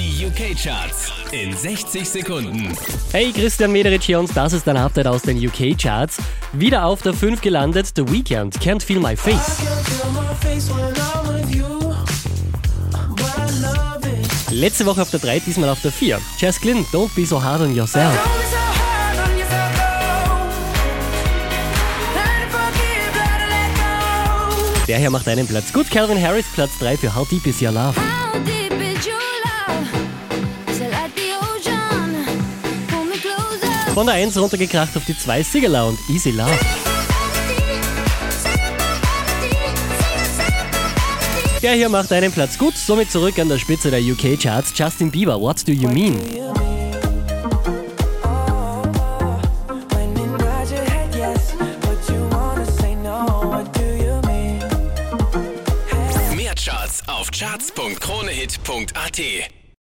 Die UK-Charts in 60 Sekunden. Hey, Christian Mederich hier und das ist ein Update aus den UK-Charts. Wieder auf der 5 gelandet, The Weeknd, Can't Feel My Face. Letzte Woche auf der 3, diesmal auf der 4. Jess Glynn, Don't Be So Hard On Yourself. Der hier macht einen Platz gut. Calvin Harris, Platz 3 für How Deep Is Your Love. Von der 1 runtergekracht auf die 2 Sigala und Easy Love. Der hier macht einen Platz gut, somit zurück an der Spitze der UK-Charts. Justin Bieber, What Do You Mean? Mehr Charts auf charts.kronehit.at.